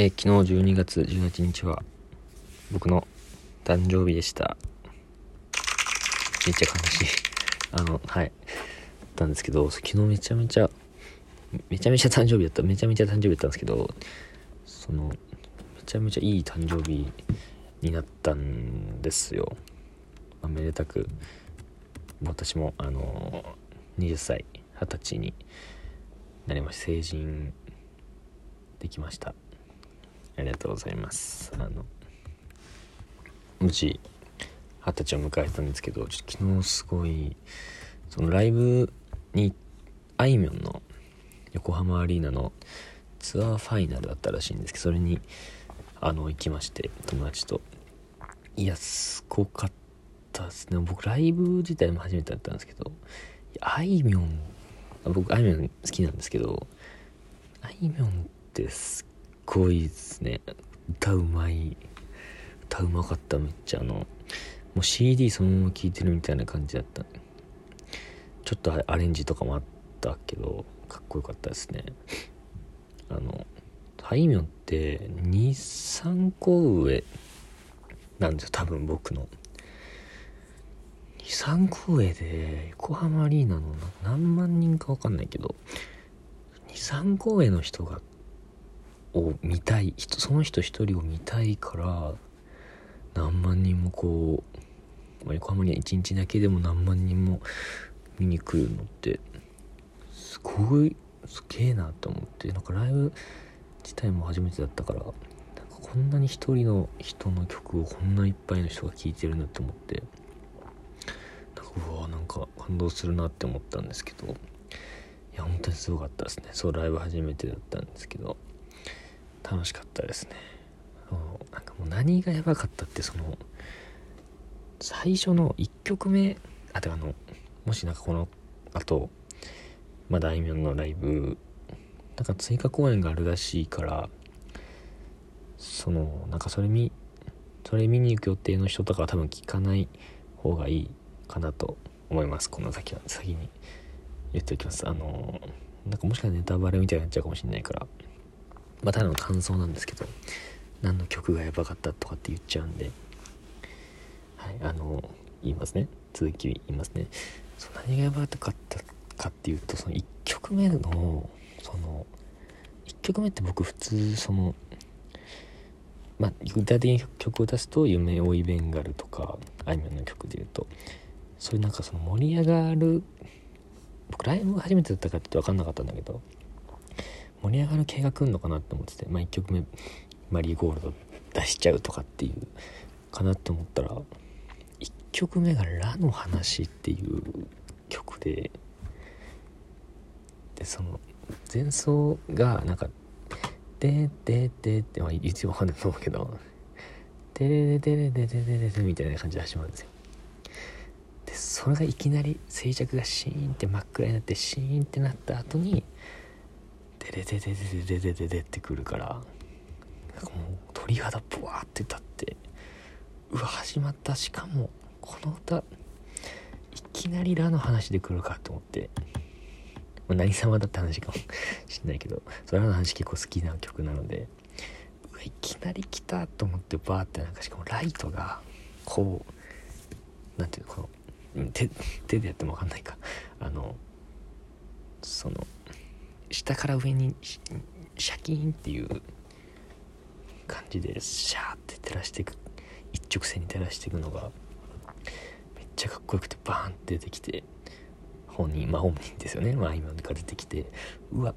えー昨日12月18日は僕の誕生日でした。めっちゃ悲しい。あのはい。だったんですけど昨日めちゃめちゃめちゃめちゃ誕生日だった。めちゃめちゃ誕生日だったんですけどそのめちゃめちゃいい誕生日になったんですよ、まあめでたく私もあの20歳20歳になりました成人できました。ありがとうございます。あの無事二十歳を迎えたんですけどちょっと昨日すごいそのライブにあいみょんの横浜アリーナのツアーファイナルだったらしいんですけどそれにあの行きまして友達と。いやすごかったですね。僕ライブ自体も初めてだったんですけどあいみょん僕あいみょん好きなんですけどあいみょんってすごいですね。歌うまい。歌うまかっためっちゃあのもう CD そのまま聴いてるみたいな感じだった。ちょっとアレンジとかもあったけどかっこよかったですね。あのあいみょんって23個上なんですよ多分僕の。23個上で横浜アリーナの何万人か分かんないけど23個上の人がを見たい人その人一人を見たいから何万人もこう、まあ、横浜には1日だけでも何万人も見に来るのってすごいすげえなと思ってなんかライブ自体も初めてだったからなんかこんなに一人の人の曲をこんないっぱいの人が聴いてるんだって思ってなんかうわなんか感動するなって思ったんですけどいや本当にすごかったですね。そうライブ初めてだったんですけど。楽しかったですね。なんかもう何がやばかったってその最初の1曲目あてあのもしなんかこのあとまだあいみょんのライブなんか追加公演があるらしいからそのなんかそれ見それ見に行く予定の人とかは多分聞かない方がいいかなと思います。この先は先に言っておきます。あのなんかもしかしたらネタバレみたいになっちゃうかもしれないから。まあただの感想なんですけど何の曲がやばかったとかって言っちゃうんではいあの言いますね。続き言いますね。そう何がやばかったかっていうとその1曲目のその1曲目って僕普通そのまあ具体的に曲を出すと「夢追いベンガル」とかあいみょんの曲で言うとそういうなんかその盛り上がる僕ライブが初めてだったかって分かんなかったんだけど盛り上がる系が来るのかなって思ってて、まあ、1曲目「マリーゴールド」出しちゃうとかっていうかなって思ったら1曲目が「ラの話」っていう曲ででその前奏がなんか「ででで」ってまあ一応わかんないと思うけど「でれででれででででで」みたいな感じで始まるんですよでそれがいきなり静寂がシーンって真っ暗になってシーンってなった後に「でれでででででででで」ってくるからなんかもう鳥肌ブワーって立ってうわ始まったしかもこの歌いきなり「ラ」の話で来るかと思って、まあ、何様だって話かもしんないけどそれらの話結構好きな曲なのでうわいきなり来たと思ってバーってなんかしかもライトがこうなんていうのこの手手でやっても分かんないかあのその下から上にシャキーンっていう感じでシャーって照らしていく一直線に照らしていくのがめっちゃかっこよくてバーンって出てきて本人まあ本人ですよね、まあ、あいみょんが出てきてうわ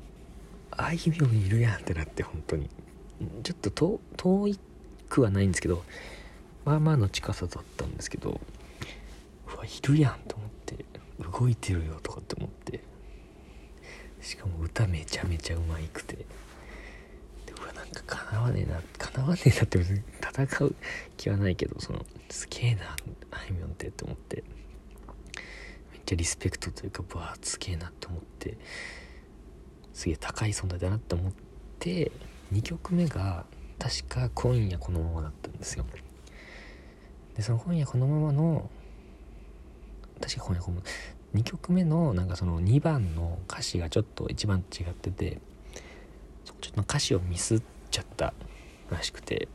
あいみょんいるやんってなって本当に。ちょっと遠遠くはないんですけどまあまあの近さだったんですけどうわいるやんと思って動いてるよとかって思ってしかも歌めちゃめちゃうまいくて。でうわなんかかなわねえなかなわねえなって別に戦う気はないけどそのすげえなあいみょんってって思って。めっちゃリスペクトというかわあすげえなって思って。すげえ高い存在だなって思って2曲目が確か「今夜このまま」だったんですよ。でその「今夜このまま」の確か今夜このまま2曲目のなんかその2番の歌詞がちょっと1番違っててそこちょっと歌詞をミスっちゃったらしくて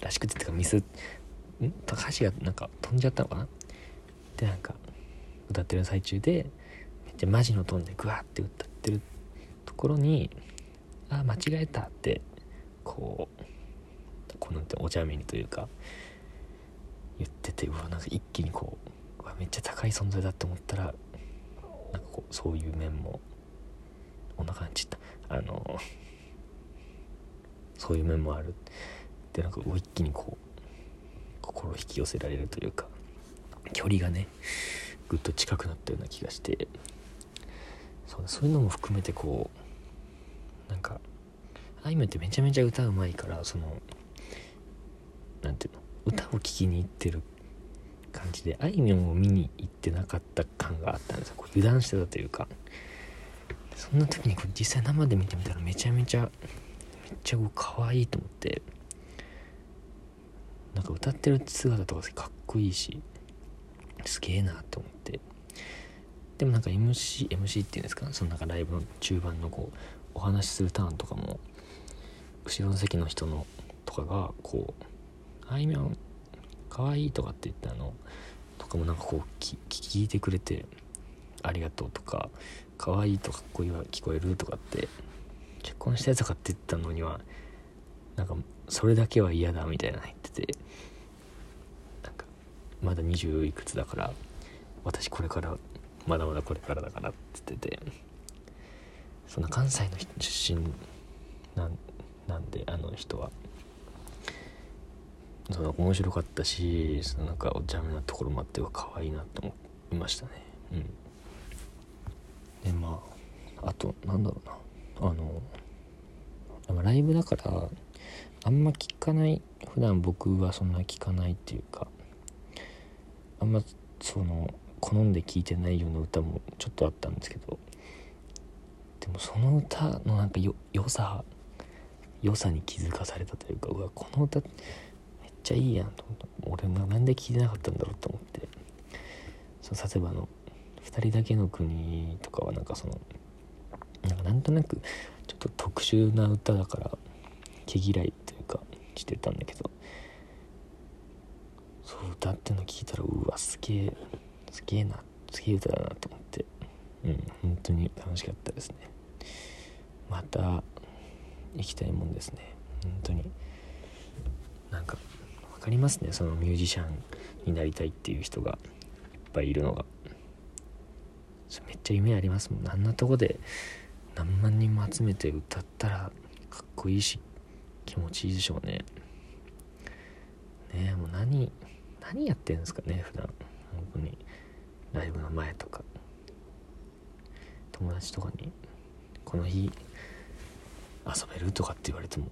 らしくてってかミスん？歌詞がなんか飛んじゃったのかな？でなんか歌ってる最中でめっちゃマジのトーンでグワーって歌ってるところにあ間違えたってこうこうなんてお茶目にというか言っててうわなんか一気にこううわめっちゃ高い存在だって思ったらなんかこうそういう面もお腹にちったあの そういう面もある。でなんか一気にこう心引き寄せられるというか距離がねぐっと近くなったような気がしてそうそういうのも含めてこうなんかあいみょんってめちゃめちゃ歌うまいからその何ていうの歌を聴きに行ってる感じであいみょんを見に行ってなかった感があったんですよ。こう油断してたというか。そんな時にこれ実際生で見てみたらめちゃめちゃめっちゃ可愛いと思って。なんか歌ってる姿とかかっこいいしすげえなと思って。でもなんか MC, MC っていうんですか？そのなんかライブの中盤のこうお話しするターンとかも後ろの席の人のとかがこうあいみょんかわいとかって言ったのとかもなんかこう聞いてくれてありがとうとかかわいいとかっこいいは聞こえる？とかって結婚したやつかって言ったのにはなんかそれだけは嫌だみたいな言っててなんかまだ20いくつだから私これからまだまだこれからだからって言っててそんな関西の出身なんであの人は。その面白かったしそのなんかお茶目なところもあっては可愛いなと思いましたね。うん。でまああとなんだろうな。あのライブだからあんま聞かない普段僕はそんな聞かないっていうかあんまその好んで聴いてないような歌もちょっとあったんですけどでもその歌のなんかよ良さ良さに気づかされたというかうわこの歌ちゃいいやんと思って。俺がなんで聞いてなかったんだろうと思って。その例えばの「2人だけの国」とかはなんかそのなんかなんとなくちょっと特殊な歌だから毛嫌いというかしてたんだけど。そう歌っての聞いたらうわすげえすげえなすげえ歌だなと思って。うん本当に楽しかったですね。また行きたいもんですね。本当に。なんか分かりますね。そのミュージシャンになりたいっていう人がいっぱいいるのが。めっちゃ夢ありますもん。あんなとこで何万人も集めて歌ったらかっこいいし気持ちいいでしょうね。ねえもう何何やってんですかね普段。本当に。ライブの前とか。友達とかに「この日遊べる?」とかって言われても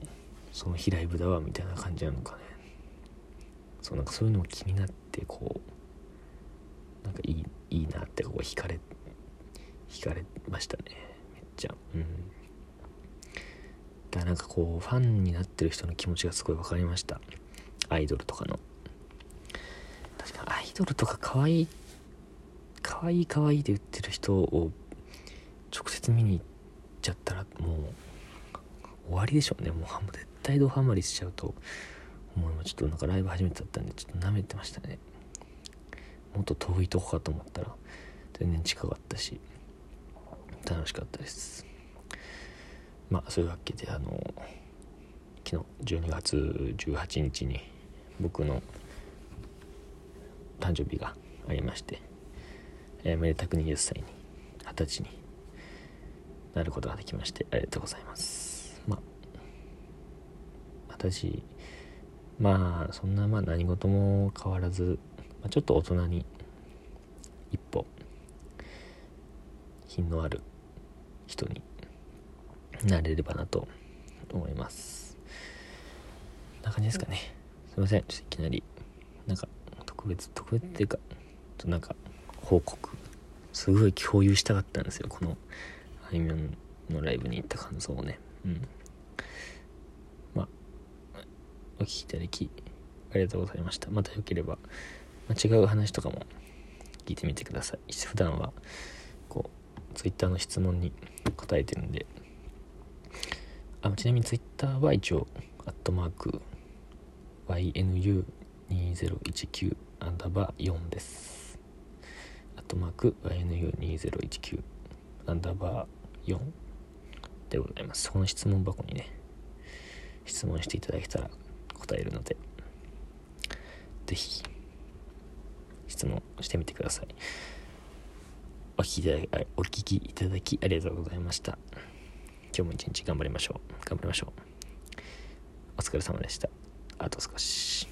その日ライブだわみたいな感じなのかね。そうなんかそういうのも気になってこうなんかいいいいなってこう惹かれ惹かれましたね。めっちゃ。うん。だからなんかこうファンになってる人の気持ちがすごい分かりました。アイドルとかの。確かアイドルとか可愛い可愛い可愛いって言ってる人を直接見に行っちゃったらもう終わりでしょうね。もう絶対ドハマりしちゃうと。もうちょっとなんかライブ初めてだったんでちょっと舐めてましたね。もっと遠いとこかと思ったら全然近かったし楽しかったです。まあそういうわけであの昨日12月18日に僕の誕生日がありまして、えー、めでたく20歳に二十歳になることができましてありがとうございます。まあ私まあそんなまあ何事も変わらず、まあ、ちょっと大人に一歩品のある人になれればなと思います。こんな感じですかね。すいません。ちょっといきなりなんか特別特別っていうかちょっとなんか報告。すごい共有したかったんですよ。このあいみょんのライブに行った感想をね。うん。お聴きいただきありがとうございました。またよければ、まあ、違う話とかも聞いてみてください。普段はこう Twitter の質問に答えてるんで。あちなみに Twitter は一応アットマーク YNU2019 アンダーバー4です。アットマーク YNU2019 アンダーバー4でございます。この質問箱にね質問していただけたら答えるので。是非質問してみてください。お聞きいただきお聞きいただきありがとうございました。今日も一日頑張りましょう。頑張りましょう。お疲れ様でした。あと少し。